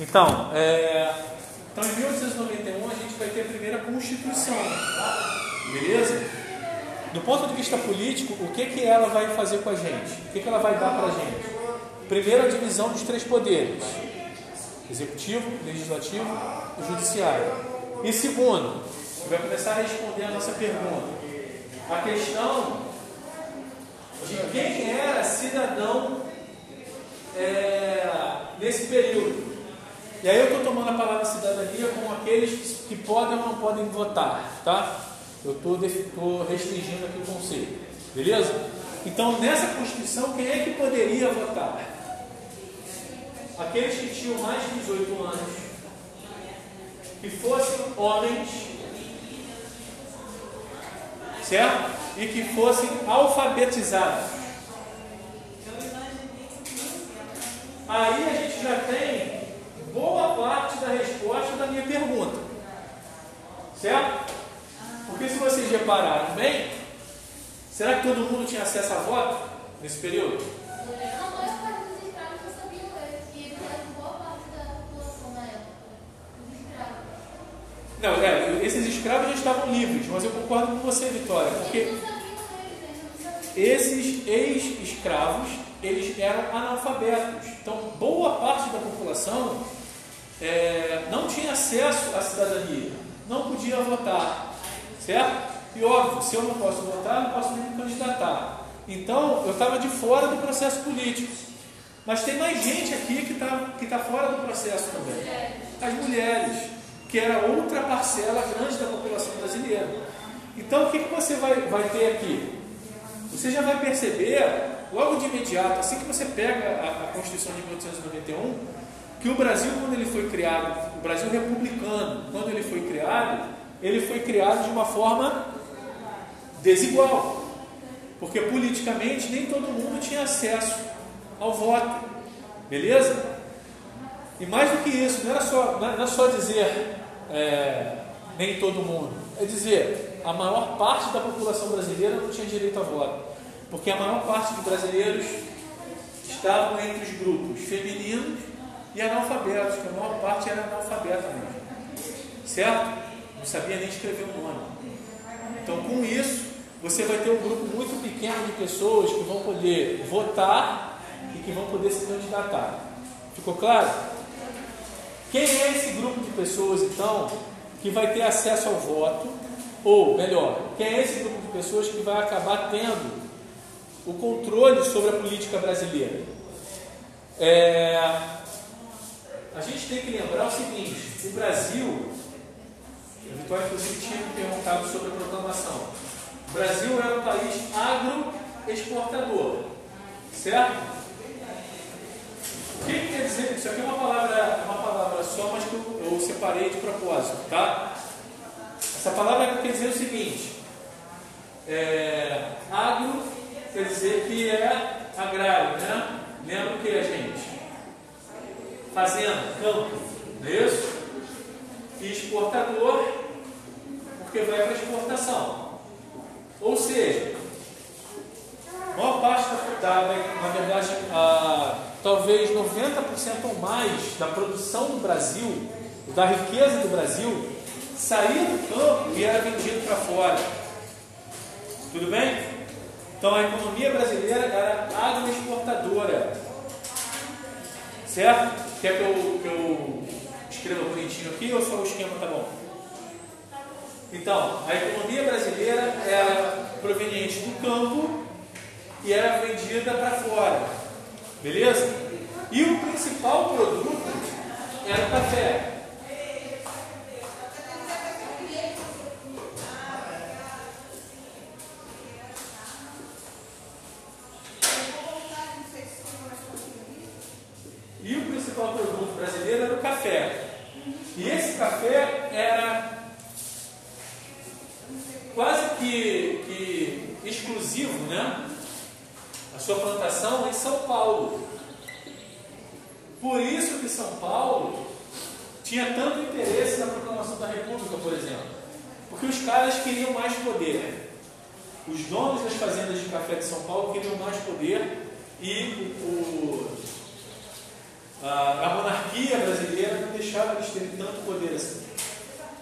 Então, é, então, em 1891 a gente vai ter a primeira Constituição, beleza? Do ponto de vista político, o que, que ela vai fazer com a gente? O que, que ela vai dar para a gente? Primeiro, a divisão dos três poderes: executivo, legislativo e judiciário. E segundo, vai começar a responder a nossa pergunta: a questão de quem era cidadão é, nesse período. E aí eu estou tomando a palavra cidadania como aqueles que podem ou não podem votar, tá? Eu estou restringindo aqui o conceito, beleza? Então, nessa Constituição, quem é que poderia votar? Aqueles que tinham mais de 18 anos, que fossem homens, certo? E que fossem alfabetizados. Aí a gente já tem parte da resposta da minha pergunta. Certo? Porque se vocês repararam bem, será que todo mundo tinha acesso a voto nesse período? Não, é, esses escravos já estavam livres, mas eu concordo com você, Vitória, porque esses ex-escravos eles eram analfabetos. Então, boa parte da população é, não tinha acesso à cidadania, não podia votar, certo? E óbvio, se eu não posso votar, não posso nem me candidatar. Então, eu estava de fora do processo político. Mas tem mais gente aqui que está que tá fora do processo também. As mulheres, que era outra parcela grande da população brasileira. Então, o que, que você vai, vai ter aqui? Você já vai perceber logo de imediato, assim que você pega a, a Constituição de 1891, que o Brasil, quando ele foi criado, o Brasil republicano, quando ele foi criado, ele foi criado de uma forma desigual. Porque politicamente nem todo mundo tinha acesso ao voto. Beleza? E mais do que isso, não era só, não era só dizer é, nem todo mundo, é dizer a maior parte da população brasileira não tinha direito a voto. Porque a maior parte dos brasileiros estavam entre os grupos femininos e analfabetos, que a maior parte era analfabeta mesmo. Certo? Não sabia nem escrever o nome. Então, com isso, você vai ter um grupo muito pequeno de pessoas que vão poder votar e que vão poder se candidatar. Ficou claro? Quem é esse grupo de pessoas, então, que vai ter acesso ao voto? Ou, melhor, quem é esse grupo de pessoas que vai acabar tendo o controle sobre a política brasileira. É, a gente tem que lembrar o seguinte: o Brasil, a Vitória inclusive tinha me perguntado sobre a proclamação. O Brasil é um país agroexportador, certo? O que, que, quer dizer? Isso aqui é uma palavra, uma palavra só, mas que eu, eu separei de propósito, tá? Essa palavra quer dizer o seguinte: é, agro quer dizer que é agrário, né? Lembra o que a gente? Fazenda, campo, não é isso? E exportador, porque vai para exportação. Ou seja, a maior parte da, na verdade, a, talvez 90% ou mais da produção do Brasil, da riqueza do Brasil, saía do campo e era vendido para fora. Tudo bem? Então a economia brasileira era agroexportadora. Certo? Quer que eu, que eu escreva bonitinho aqui ou só o esquema tá bom? Então, a economia brasileira era proveniente do campo e era vendida para fora. Beleza? E o principal produto era o café. E esse café era quase que, que exclusivo, né? A sua plantação em São Paulo. Por isso que São Paulo tinha tanto interesse na proclamação da República, por exemplo. Porque os caras queriam mais poder. Os donos das fazendas de café de São Paulo queriam mais poder e o, a, a monarquia brasileira tanto poder assim.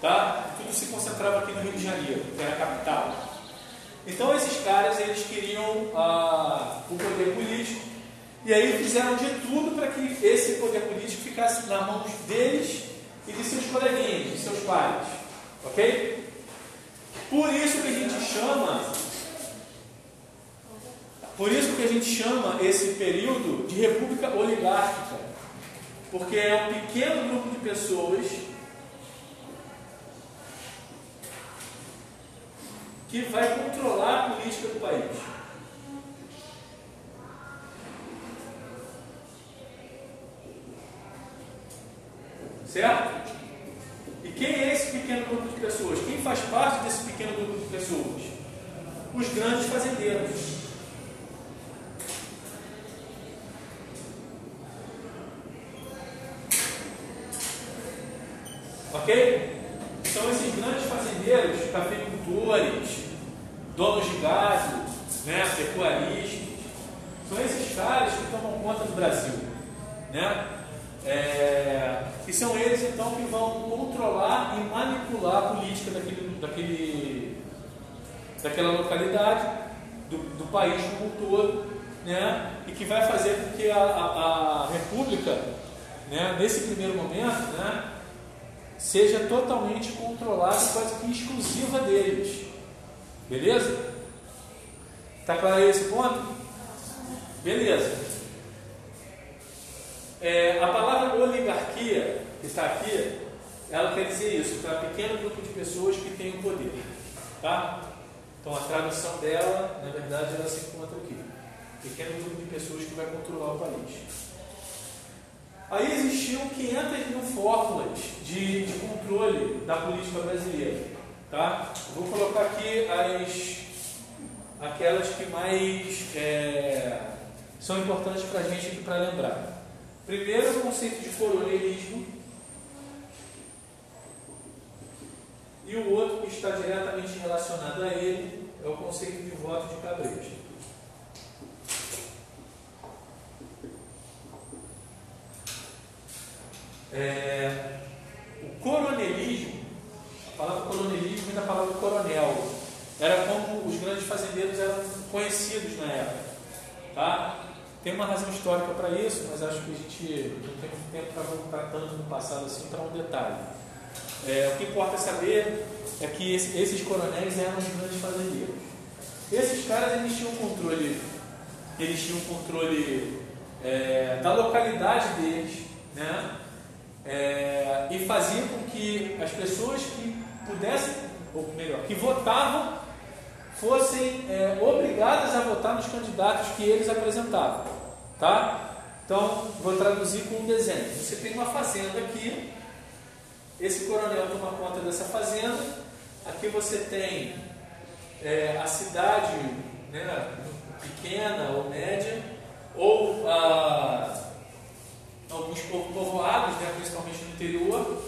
Tá? Tudo se concentrava aqui no Rio de Janeiro, que era a capital. Então esses caras eles queriam ah, o poder político e aí fizeram de tudo para que esse poder político ficasse nas mãos deles e de seus coleguinhas, de seus pais. Ok? Por isso que a gente chama, por isso que a gente chama esse período de república oligárquica, porque é um pequeno grupo de pessoas que vai controlar a política do país. Certo? E quem é esse pequeno grupo de pessoas? Quem faz parte desse pequeno grupo de pessoas? Os grandes fazendeiros. Ok? São esses grandes fazendeiros, cafeicultores, donos de gado, né, pecuaristas. São esses caras que tomam conta do Brasil. Né? É, e são eles então que vão controlar e manipular a política daquele, daquele, daquela localidade, do, do país como um todo, né? e que vai fazer com que a, a, a República, né, nesse primeiro momento, né, seja totalmente controlada quase que exclusiva deles. Beleza? Está claro esse ponto? Beleza. É, a palavra oligarquia, que está aqui, ela quer dizer isso, para um pequeno grupo de pessoas que tem o poder. Tá? Então a tradução dela, na verdade, ela se encontra aqui. Pequeno grupo de pessoas que vai controlar o país. Aí existiam 500 mil fórmulas de, de controle da política brasileira. Tá? Vou colocar aqui as, aquelas que mais é, são importantes para a gente para lembrar. Primeiro, o conceito de coronelismo. E o outro que está diretamente relacionado a ele é o conceito de voto de cabrete. É, o coronelismo, a palavra coronelismo vem da palavra coronel. Era como os grandes fazendeiros eram conhecidos na época. Tá? Tem uma razão histórica para isso, mas acho que a gente não tem tempo para voltar tanto no passado assim para um detalhe. É, o que importa saber é que esse, esses coronéis eram os grandes fazendeiros. Esses caras eles tinham controle, eles tinham controle é, da localidade deles, né? É, e faziam com que as pessoas que pudessem, ou melhor, que votavam, fossem é, obrigadas a votar nos candidatos que eles apresentavam. Tá? Então, vou traduzir com um desenho. Você tem uma fazenda aqui, esse coronel toma conta dessa fazenda, aqui você tem é, a cidade né, pequena ou média, ou ah, alguns povoados, né, principalmente no interior,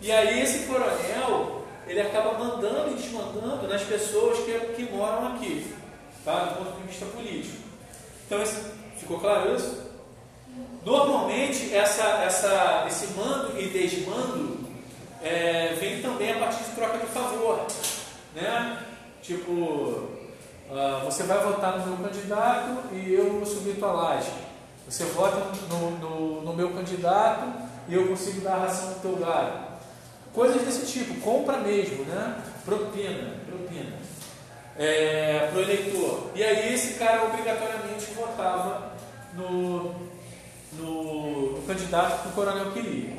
e aí esse coronel ele acaba mandando e desmandando nas pessoas que, que moram aqui, tá? do ponto de vista político. Então, esse, ficou claro isso? Normalmente, essa, essa, esse mando e desmando é, vem também a partir de troca de favor. Né? Tipo, uh, você vai votar no meu candidato e eu subir tua laje. Você vota no, no, no meu candidato e eu consigo dar a ração do teu gado. Coisas desse tipo, compra mesmo, né? Propina, propina. É, para o eleitor. E aí esse cara obrigatoriamente votava no, no, no candidato que o coronel queria.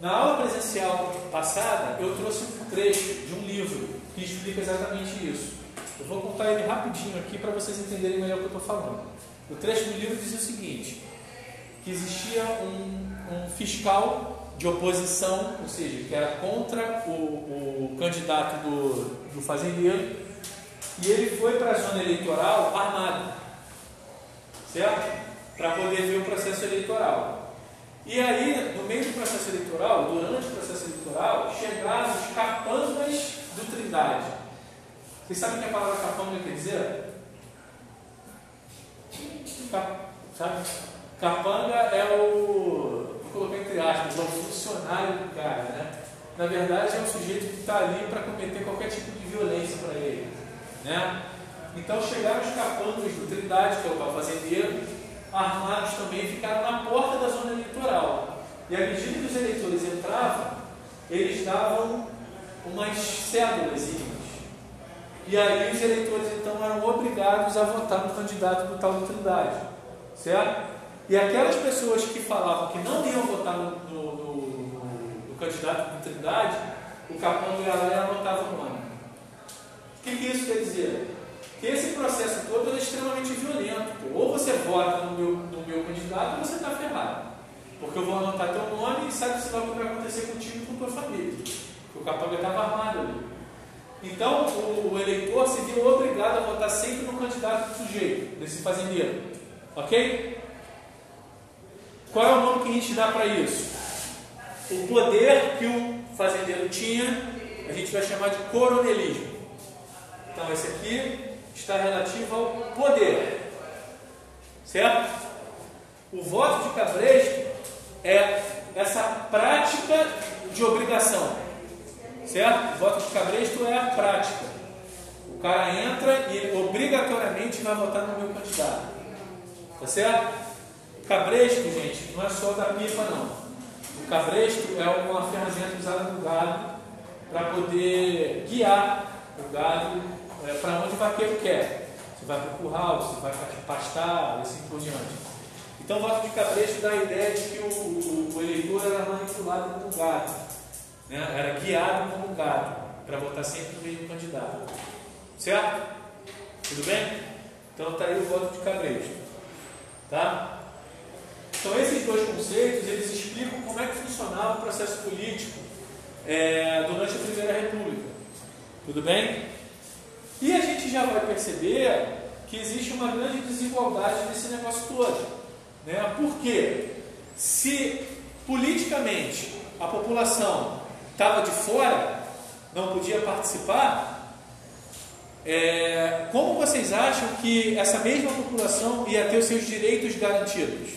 Na aula presencial passada, eu trouxe um trecho de um livro que explica exatamente isso. Eu vou contar ele rapidinho aqui para vocês entenderem melhor o que eu estou falando. O trecho do livro diz o seguinte: que existia um, um fiscal de oposição, ou seja, que era contra o, o candidato do, do fazendeiro, e ele foi para a zona eleitoral armado, certo? Para poder ver o processo eleitoral. E aí, no meio do processo eleitoral, durante o processo eleitoral, chegaram os capangas do Trindade. Vocês sabem o que a palavra capanga quer dizer? Capanga é o. Vou colocar entre aspas, é o funcionário do cara, né? Na verdade, é um sujeito que está ali para cometer qualquer tipo de violência para ele, né? Então chegaram os capangas do Trindade, que é o fazendeiro, armados também, ficaram na porta da zona eleitoral. E à medida que os eleitores entravam, eles davam umas cédulas. E aí os eleitores então eram obrigados a votar no candidato do tal do Trindade. Certo? E aquelas pessoas que falavam que não iam votar no, no, no, no candidato do Trindade, o capanga ia lá e anotava o nome. O que, que isso quer dizer? que esse processo todo é extremamente violento. Pô. Ou você vota no meu, no meu candidato ou você está ferrado. Porque eu vou anotar teu nome e sabe-se lá o que vai acontecer contigo e com tua família. Porque o capanga estava armado ali. Então, o, o, eleitor se viu obrigado a votar sempre no candidato do sujeito, desse fazendeiro. Ok? Qual é o nome que a gente dá para isso? O poder que o fazendeiro tinha, a gente vai chamar de coronelismo. Então, esse aqui está relativo ao poder. Certo? O voto de cabresto é essa prática de obrigação. Certo? O voto de cabresto é a prática. O cara entra e obrigatoriamente vai votar no meu candidato. Tá certo? Cabresto, gente, não é só da pipa, não. O cabresto é uma ferramenta usada no gado para poder guiar o gado é, para onde o vaqueiro quer. Se vai para o curral, se vai para pastar, assim por diante. Então, o voto de cabresto dá a ideia de que o, o, o eleitor era manipulado como gado, né? era guiado como gado, para votar sempre no mesmo candidato. Certo? Tudo bem? Então, está aí o voto de cabresto. Tá? Então, esses dois conceitos, eles explicam como é que funcionava o processo político é, durante a Primeira República. Tudo bem? E a gente já vai perceber que existe uma grande desigualdade nesse negócio todo. Né? Porque se politicamente a população estava de fora, não podia participar, é, como vocês acham que essa mesma população ia ter os seus direitos garantidos?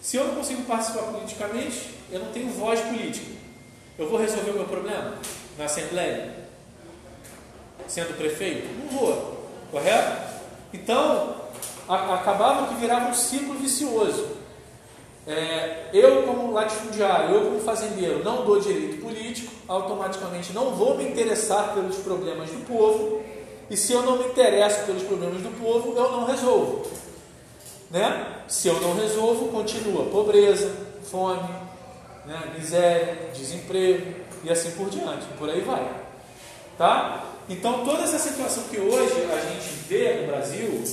Se eu não consigo participar politicamente, eu não tenho voz política. Eu vou resolver o meu problema na Assembleia? sendo prefeito? Não vou, correto? Então, a, acabava que virava um ciclo vicioso. É, eu, como latifundiário, eu, como fazendeiro, não dou direito político, automaticamente não vou me interessar pelos problemas do povo, e se eu não me interesso pelos problemas do povo, eu não resolvo. Né? Se eu não resolvo, continua pobreza, fome, né? miséria, desemprego e assim por diante, por aí vai. Tá? Então, toda essa situação que hoje a gente vê no Brasil,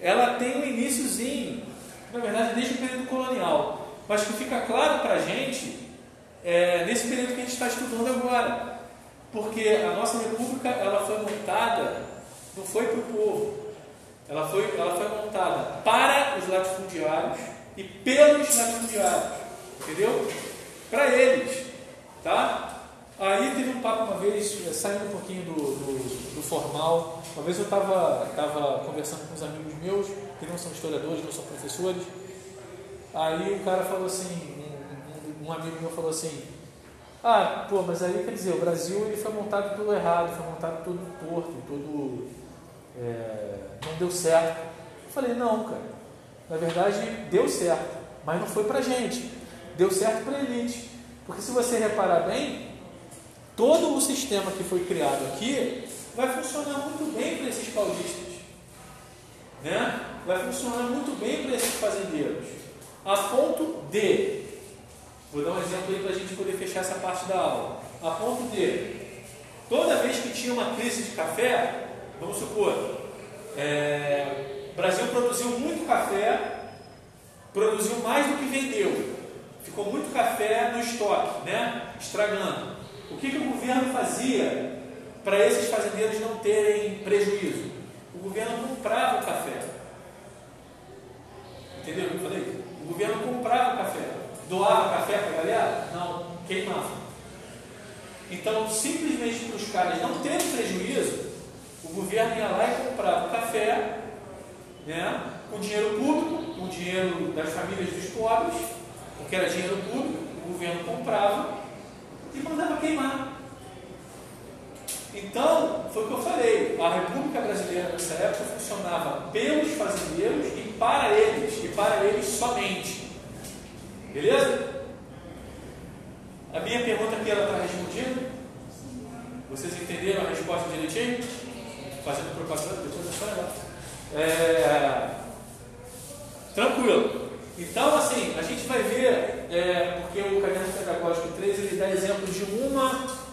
ela tem um iníciozinho, na verdade, desde o período colonial, mas que fica claro para a gente é, nesse período que a gente está estudando agora. Porque a nossa república ela foi montada, não foi para o povo, ela foi, ela foi montada para os latifundiários e pelos latifundiários, entendeu? Para eles, tá? Aí teve um papo uma vez, eh, saindo um pouquinho do, do, do formal. Uma vez eu estava tava conversando com uns amigos meus, que não são historiadores, não são professores. Aí o cara falou assim, um, um amigo meu falou assim, ah, pô, mas aí quer dizer, o Brasil ele foi montado tudo errado, foi montado tudo torto, tudo é, não deu certo. Eu falei, não, cara. Na verdade, deu certo, mas não foi pra gente. Deu certo pra elite. Porque se você reparar bem, Todo o sistema que foi criado aqui vai funcionar muito bem para esses paulistas. Né? Vai funcionar muito bem para esses fazendeiros. A ponto de, vou dar um exemplo aí para a gente poder fechar essa parte da aula. A ponto de, toda vez que tinha uma crise de café, vamos supor, é, o Brasil produziu muito café, produziu mais do que vendeu. Ficou muito café no estoque, né? estragando. O que, que o governo fazia para esses fazendeiros não terem prejuízo? O governo comprava o café. Entendeu eu falei? O governo comprava café. Doava café para a galera? Não, queimava. Então, simplesmente para os caras não terem prejuízo, o governo ia lá e comprava café né, com dinheiro público, com dinheiro das famílias dos pobres, porque era dinheiro público, o governo comprava e mandava queimar. Então, foi o que eu falei, a República Brasileira nessa época funcionava pelos fazendeiros e para eles, e para eles somente. Beleza? A minha pergunta aqui ela está respondida? Vocês entenderam a resposta direitinho? Fazendo propaganda, depois é só legal. É... Tranquilo. Então, assim, a gente vai ver, é, porque o caderno pedagógico 3 ele dá exemplo de uma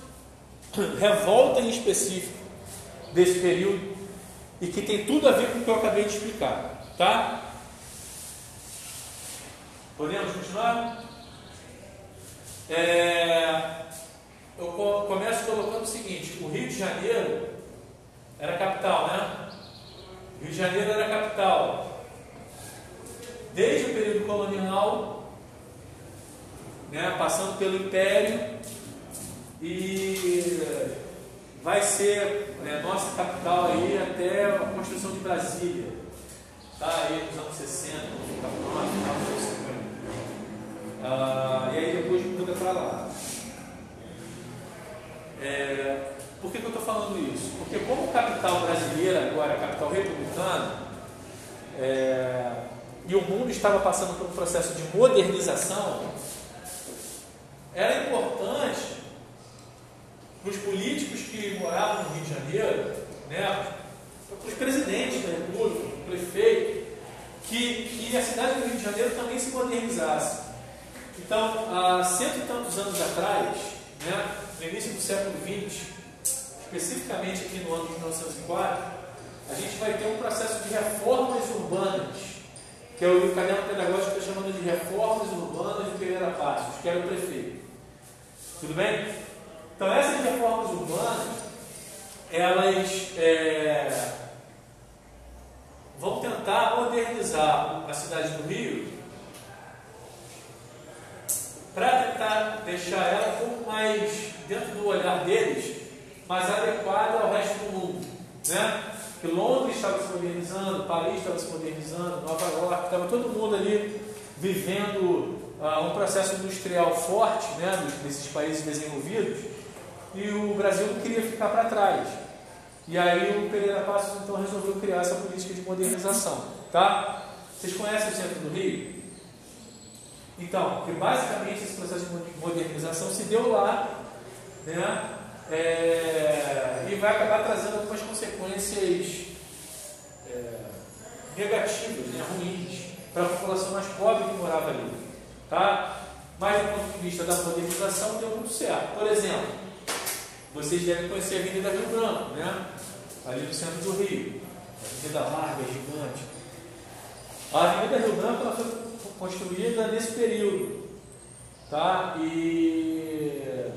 revolta em específico desse período e que tem tudo a ver com o que eu acabei de explicar. Tá? Podemos continuar? É, eu começo colocando o seguinte: o Rio de Janeiro era capital, né? Rio de Janeiro era capital. Desde o período colonial, né, passando pelo Império, e vai ser né, nossa capital aí até a construção de Brasília. Tá aí nos anos 60, fica pronto, final dos anos 50. Ah, e aí depois muda para lá. É, por que, que eu estou falando isso? Porque como capital brasileira agora, capital republicana, é, e o mundo estava passando por um processo de modernização, era importante os políticos que moravam no Rio de Janeiro, né, os presidentes da República, o prefeito, que, que a cidade do Rio de Janeiro também se modernizasse. Então, há cento e tantos anos atrás, né, no início do século XX, especificamente aqui no ano de 1904, a gente vai ter um processo de reformas urbanas, que é o caderno pedagógico está chamando de reformas urbanas de Pereira Passos, que era o prefeito. Tudo bem? Então, essas reformas urbanas, elas é, vão tentar modernizar a cidade do Rio para tentar deixar ela um pouco mais, dentro do olhar deles, mais adequada ao resto do mundo. Né? Que Londres estava se modernizando, Paris estava se modernizando, Nova York, estava todo mundo ali vivendo uh, um processo industrial forte né, nesses países desenvolvidos, e o Brasil não queria ficar para trás. E aí o Pereira Passos então resolveu criar essa política de modernização. Tá? Vocês conhecem o centro do Rio? Então, que basicamente esse processo de modernização se deu lá, né? É, e vai acabar trazendo algumas consequências é, negativas, né, ruins, para a população mais pobre que morava ali. Tá? Mas do ponto de vista da modernização deu muito certo. Por exemplo, vocês devem conhecer a Avenida Rio Branco, né? ali no centro do Rio. A Avenida Larga, gigante. A Avenida Rio Branco ela foi construída nesse período. Tá? E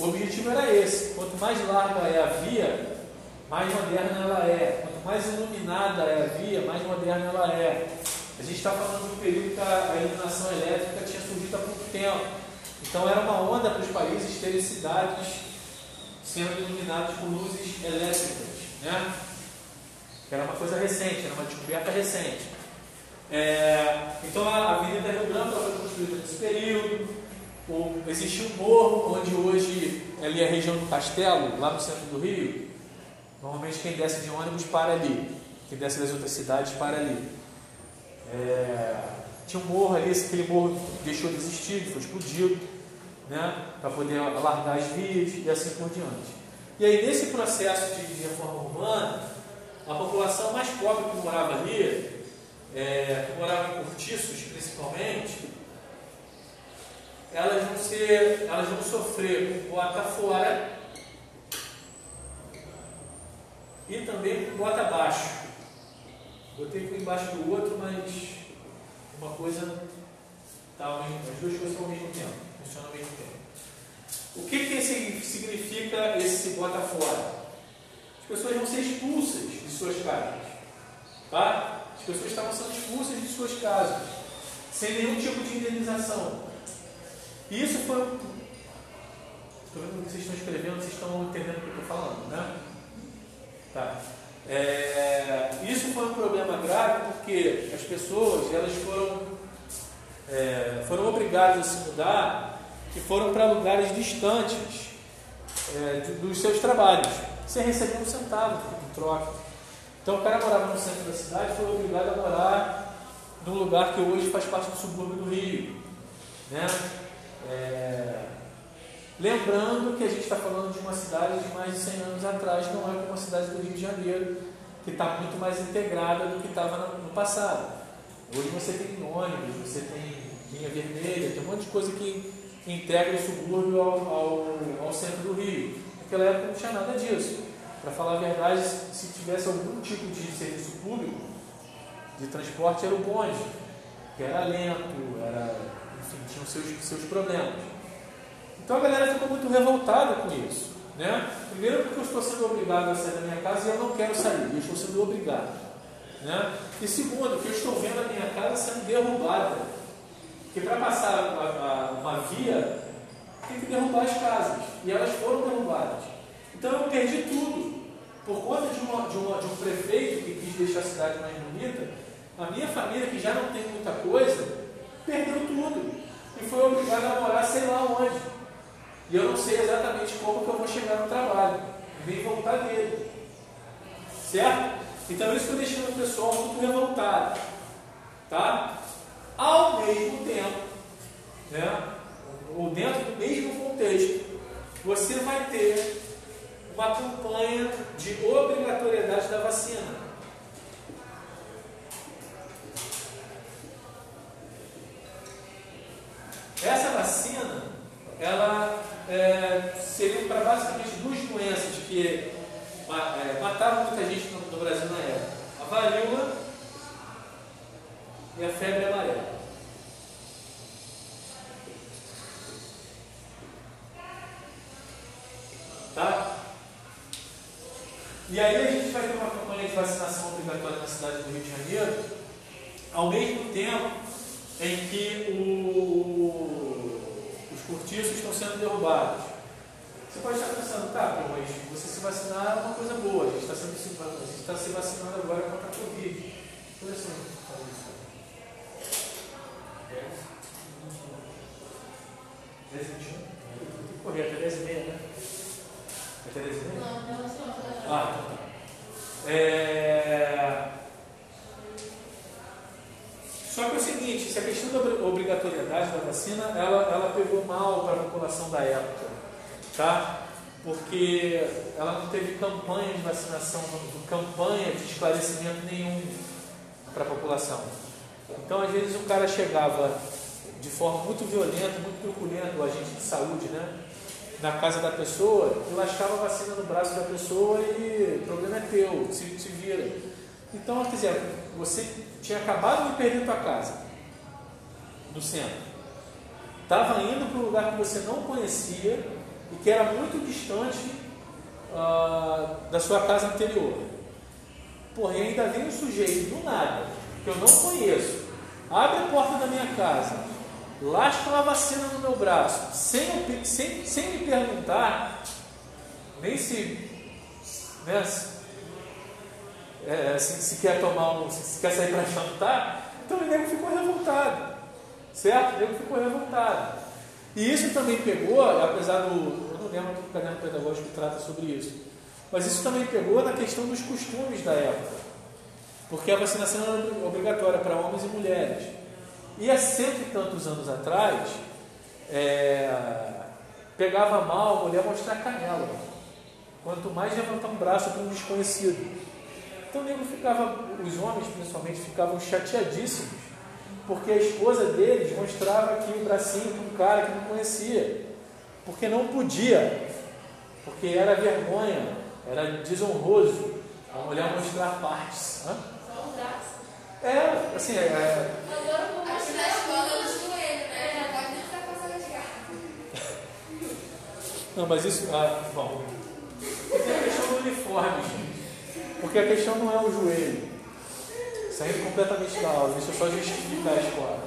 o objetivo era esse: quanto mais larga é a via, mais moderna ela é. Quanto mais iluminada é a via, mais moderna ela é. A gente está falando um período que a iluminação elétrica tinha surgido há pouco tempo. Então era uma onda para os países terem cidades sendo iluminadas por luzes elétricas. Né? Era uma coisa recente, era uma descoberta recente. É, então a Avenida Rio Branco foi construída nesse período. Existia um morro onde hoje ali é a região do Castelo, lá no centro do Rio. Normalmente quem desce de ônibus para ali, quem desce das outras cidades para ali. É, tinha um morro ali, aquele morro deixou de existir, foi explodido, né, para poder alargar as vias e assim por diante. E aí nesse processo de reforma urbana, a população mais pobre que morava ali é, que moravam em cortiços principalmente, elas vão ser, elas vão sofrer com bota fora e também com bota abaixo. Botei um embaixo do outro, mas uma coisa tá, as duas coisas ao mesmo tempo, funcionam ao mesmo tempo. O que, que significa esse bota fora? As pessoas vão ser expulsas de suas casas. Tá? As pessoas estavam sendo expulsas de suas casas, sem nenhum tipo de indenização. E isso foi. Estou vendo o que vocês estão escrevendo, vocês estão entendendo o que eu estou falando, né? Tá. É, isso foi um problema grave porque as pessoas elas foram é, foram obrigados a se mudar e foram para lugares distantes é, dos seus trabalhos, sem receber um centavo em troca. Então o cara morava no centro da cidade foi obrigado a morar num lugar que hoje faz parte do subúrbio do Rio. Né? É, lembrando que a gente está falando de uma cidade de mais de 100 anos atrás, não é como a cidade do Rio de Janeiro, que está muito mais integrada do que estava no passado. Hoje você tem ônibus, você tem linha vermelha, tem um monte de coisa que integra o subúrbio ao, ao, ao centro do Rio. Naquela época não tinha nada disso. Para falar a verdade, se tivesse algum tipo de serviço público de transporte, era o bonde, que era lento, era, enfim, tinha os seus, seus problemas. Então a galera ficou muito revoltada com isso. Né? Primeiro porque eu estou sendo obrigado a sair da minha casa e eu não quero sair, eu estou sendo obrigado. Né? E segundo, que eu estou vendo a minha casa sendo derrubada. Porque para passar a, a, uma via, tem que derrubar as casas. E elas foram derrubadas. Então eu perdi tudo. Por conta de, uma, de, uma, de um prefeito que quis deixar a cidade mais bonita, a minha família, que já não tem muita coisa, perdeu tudo. E foi obrigada a morar sei lá onde. E eu não sei exatamente como que eu vou chegar no trabalho. Nem voltar dele. Certo? Então isso foi deixando o pessoal muito revoltado. Tá? Ao mesmo tempo, né? ou dentro do mesmo contexto, você vai ter uma campanha de obrigatoriedade da vacina. Essa vacina, ela é, seria para basicamente duas doenças que é, matavam muita gente no, no Brasil na época: a varíola e a febre amarela. E aí a gente vai ter uma campanha de vacinação obrigatória na cidade do Rio de Janeiro, ao mesmo tempo em que o, os cortiços estão sendo derrubados. Você pode estar pensando, tá, mas você se vacinar é uma coisa boa, a gente está, sendo, a gente está se vacinando agora contra a Covid. Por assim, Dez e vinte e um? Tem que correr até dez e meia, né? Até dez e meia? Não, não, não. Ah, tá. É... Só que é o seguinte, se a questão da obrigatoriedade da vacina, ela, ela pegou mal para a população da época, tá? Porque ela não teve campanha de vacinação, campanha de esclarecimento nenhum para a população. Então, às vezes, o cara chegava de forma muito violenta, muito truculenta, o agente de saúde, né? Na casa da pessoa, e lascava a vacina no braço da pessoa e o problema é teu, se, se vira. Então, quer dizer, você tinha acabado de perder tua casa no centro. Estava indo para um lugar que você não conhecia e que era muito distante uh, da sua casa anterior. Porra, e ainda vem um sujeito do nada, que eu não conheço, abre a porta da minha casa, lasca uma vacina no meu braço, sem, sem, sem me perguntar, nem se, né, é, se, se, quer tomar um, se, se quer sair para jantar, então o nego ficou revoltado, certo? O nego ficou revoltado. E isso também pegou, apesar do, eu não lembro que o caderno pedagógico trata sobre isso, mas isso também pegou na questão dos costumes da época. Porque a vacinação era obrigatória para homens e mulheres. E há cento e tantos anos atrás, é, pegava mal a mulher mostrar canela. Quanto mais levantar um braço para um desconhecido. Então o nego ficava, os homens principalmente, ficavam chateadíssimos, porque a esposa deles mostrava aqui o bracinho para um cara que não conhecia. Porque não podia, porque era vergonha, era desonroso a mulher mostrar partes. Hã? Só um braço. É, assim, é. é... Não, mas isso. Ah, bom. Tem a questão do uniforme, gente. Porque a questão não é o joelho. Saindo completamente da aula, deixa eu só justificar a escola.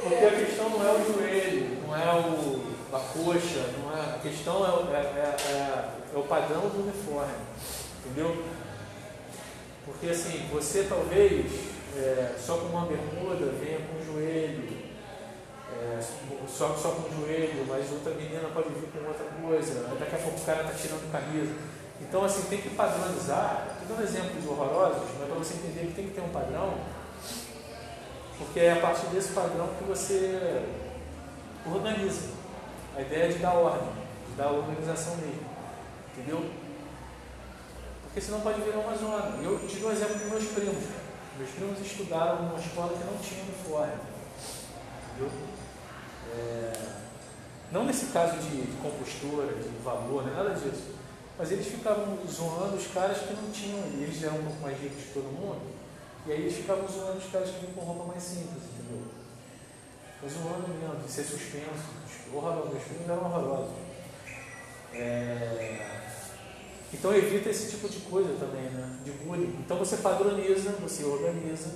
Porque a questão não é o joelho, não é o, a coxa, não é, a questão é, é, é, é o padrão do uniforme. Entendeu? Porque assim, você talvez é, só com uma bermuda venha só, só com o joelho, mas outra menina pode vir com outra coisa, daqui a pouco o cara está tirando camisa. Então, assim, tem que padronizar. Estou dando exemplos horrorosos, mas para você entender que tem que ter um padrão, porque é a partir desse padrão que você organiza. A ideia é de dar ordem, de dar organização mesmo. Entendeu? Porque senão pode virar uma zona. Eu te dou um exemplo dos meus primos. Meus primos estudaram numa escola que não tinha uniforme. Entendeu? É, não nesse caso de, de compostura, de valor, nem nada disso. Mas eles ficavam zoando os caras que não tinham, eles eram um pouco mais ricos que todo mundo, e aí eles ficavam zoando os caras que vinham com roupa mais simples, entendeu? Foi zoando mesmo, de ser suspenso. Horroroso, meus filhos eram horrorosos. É... Então evita esse tipo de coisa também, né? De bullying. Então você padroniza, você organiza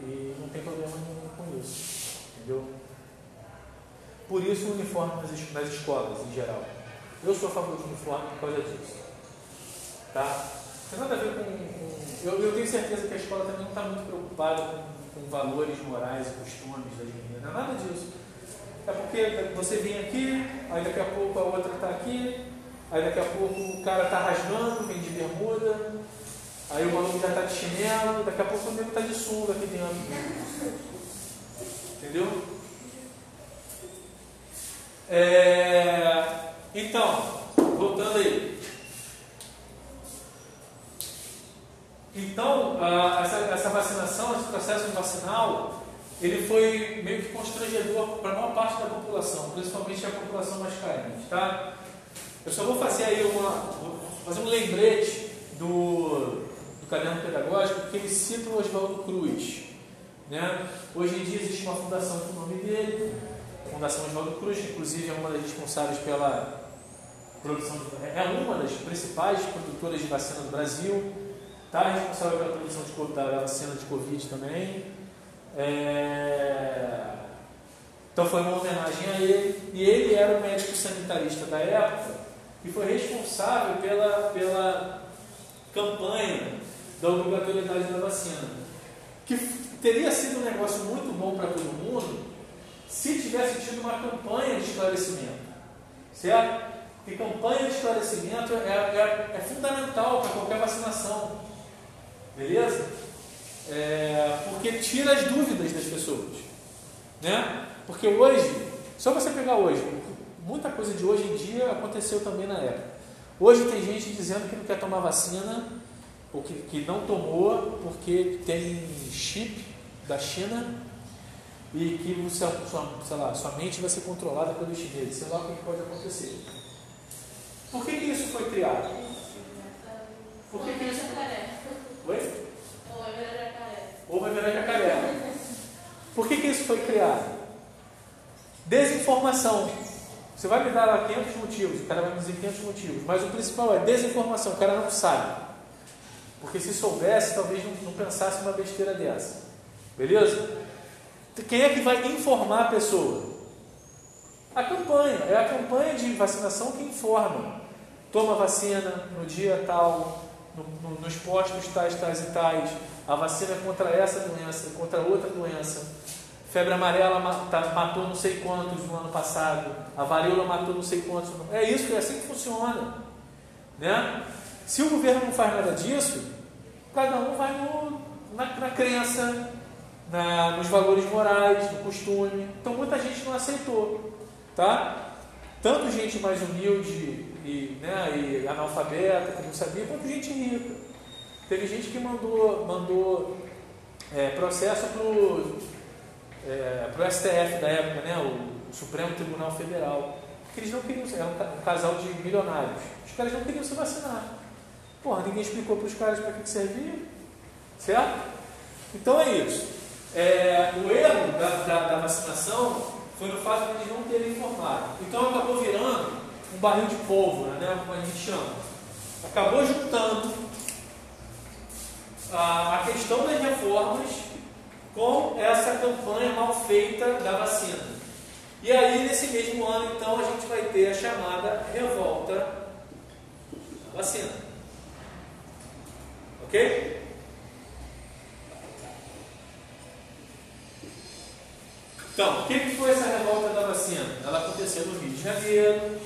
e não tem problema nenhum com isso. Entendeu? Por isso o uniforme nas, nas escolas em geral. Eu sou a favor de uniforme por causa disso. Tá? Não tem nada a ver com. com eu, eu, tenho certeza que a escola também não está muito preocupada com, com, valores morais e costumes das meninas. Não é nada disso. É porque você vem aqui, aí daqui a pouco a outra está aqui, aí daqui a pouco o cara está rasgando, vem de bermuda, aí o maluco já está de chinelo, daqui a pouco o nego está de sunga aqui dentro. Entendeu? É, então, voltando aí. Então, essa, essa vacinação, esse processo vacinal, ele foi meio que constrangedor para a maior parte da população, principalmente a população mais carente, tá? Eu só vou fazer aí uma, fazer um lembrete do, do caderno pedagógico, porque ele cita o Oswaldo Cruz. Né? Hoje em dia existe uma fundação com o nome dele, a Fundação Oswaldo Cruz, que inclusive é uma das responsáveis pela produção, de, é uma das principais produtoras de vacina do Brasil, está responsável pela produção de, da vacina de Covid também. É... Então foi uma homenagem a ele, e ele era o médico sanitarista da época e foi responsável pela, pela campanha da obrigatoriedade da vacina. Que teria sido um negócio muito bom para todo mundo se tivesse tido uma campanha de esclarecimento. Certo? Porque campanha de esclarecimento é, é, é fundamental para qualquer vacinação. Beleza? É, porque tira as dúvidas das pessoas. Né? Porque hoje, só você pegar hoje, muita coisa de hoje em dia aconteceu também na época. Hoje tem gente dizendo que não quer tomar vacina, ou que, que não tomou porque tem chip da China e que sua, sua, sei lá, sua mente vai ser controlada pelos chineses. Sei lá o que pode acontecer. Por que, que isso foi criado? Por que, que isso. Oi? ou vai virar jacaré. Por que, que isso foi criado? Desinformação. Você vai me dar 500 motivos, o cara vai me dizer 500 motivos, mas o principal é desinformação, o cara não sabe. Porque se soubesse, talvez não, não pensasse uma besteira dessa. Beleza? Quem é que vai informar a pessoa? A campanha. É a campanha de vacinação que informa. Toma vacina no dia tal, no, no, nos postos tais, tais e tais a vacina é contra essa doença, contra outra doença. Febre amarela matou não sei quantos no ano passado, a varíola matou não sei quantos. É isso, é assim que funciona. Né? Se o governo não faz nada disso, cada um vai no, na, na crença, na, nos valores morais, no costume. Então muita gente não aceitou. Tá? Tanto gente mais humilde e, né, e analfabeta, que não sabia, quanto gente rica. Teve gente que mandou, mandou é, processo para o é, STF da época, né, o, Supremo Tribunal Federal, que eles não queriam, era um, um casal de milionários, os caras não queriam se vacinar. Porra, ninguém explicou para os caras para que, que servia, certo? Então é isso. É, o erro da, da, da, vacinação foi no fato de eles não terem informado. Então acabou virando um barril de pólvora, né, como a gente chama. Acabou juntando a questão das reformas com essa campanha mal feita da vacina. E aí, nesse mesmo ano, então, a gente vai ter a chamada revolta da vacina. Ok? Então, o que, que foi essa revolta da vacina? Ela aconteceu no Rio de Janeiro.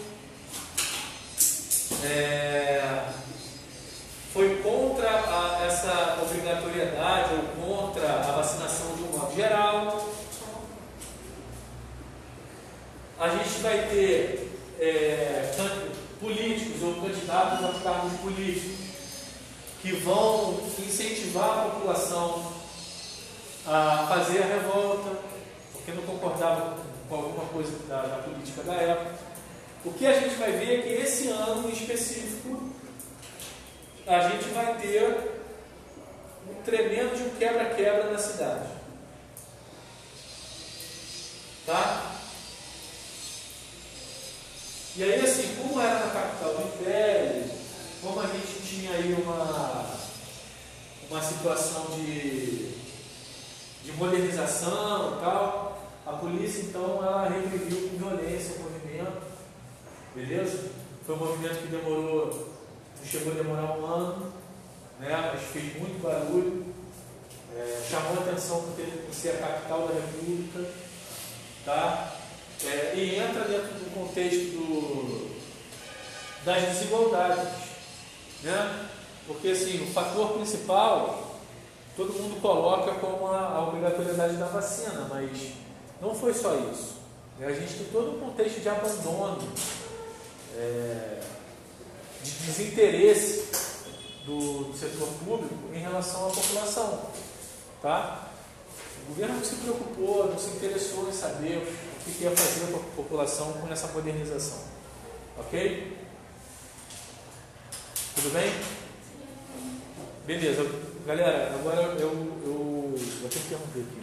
É, foi contra a, essa obrigatoriedade ou contra a vacinação de um modo geral. A gente vai ter é, políticos ou candidatos a cargos políticos que vão incentivar a população a fazer a revolta, porque não concordava com alguma coisa da, da política da época. O que a gente vai ver é que esse ano em específico a gente vai ter um tremendo de um quebra-quebra na cidade. Tá? E aí, assim, como era na capital do Império, como a gente tinha aí uma, uma situação de, de modernização e tal, a polícia então ela reprimiu com violência o movimento, beleza? Foi um movimento que demorou, chegou a demorar um ano, né? mas fez muito barulho, é, chamou atenção por, ter, por ser a capital da República, tá? É, e entra dentro do contexto do, das desigualdades. Né? Porque assim, o fator principal todo mundo coloca como a, a obrigatoriedade da vacina, mas não foi só isso. Né? A gente tem todo um contexto de abandono, é, de desinteresse do, do setor público em relação à população. Tá? O governo não se preocupou, não se interessou em saber o que ia fazer com a população com essa modernização. Ok? Tudo bem? Beleza. Galera, agora eu, eu vou ter que interromper aqui.